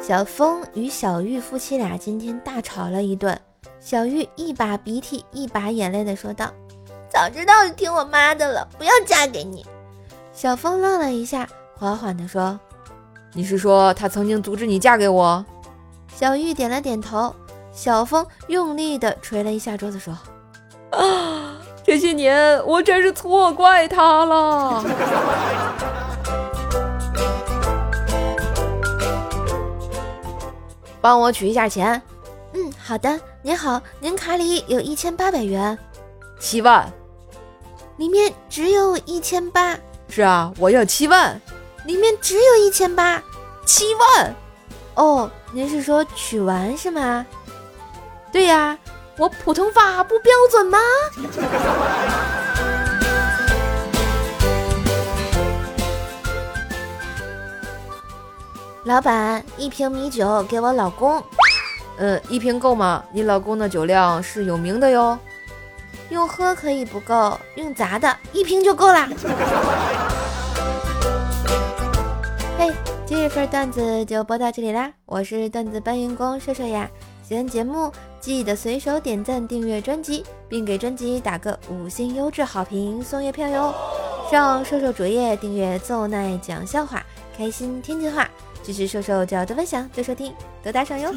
小峰与小玉夫妻俩今天大吵了一顿。小玉一把鼻涕一把眼泪的说道：“早知道就听我妈的了，不要嫁给你。”小峰愣了一下，缓缓的说：“你是说他曾经阻止你嫁给我？”小玉点了点头。小峰用力的捶了一下桌子，说：“啊，这些年我真是错怪他了。” 帮我取一下钱。嗯，好的。您好，您卡里有一千八百元。七万。里面只有一千八。是啊，我要七万。里面只有一千八。七万。哦，您是说取完是吗？对呀，我普通话不标准吗？老板，一瓶米酒给我老公。呃，一瓶够吗？你老公的酒量是有名的哟。用喝可以不够，用砸的一瓶就够啦。嘿，今日份段子就播到这里啦，我是段子搬运工射射呀。喜欢节目记得随手点赞、订阅专辑，并给专辑打个五星优质好评，送月票哟。上瘦瘦主页订阅奏奈讲笑话，开心天津话。支持瘦瘦就要多分享，多收听，多打赏哟。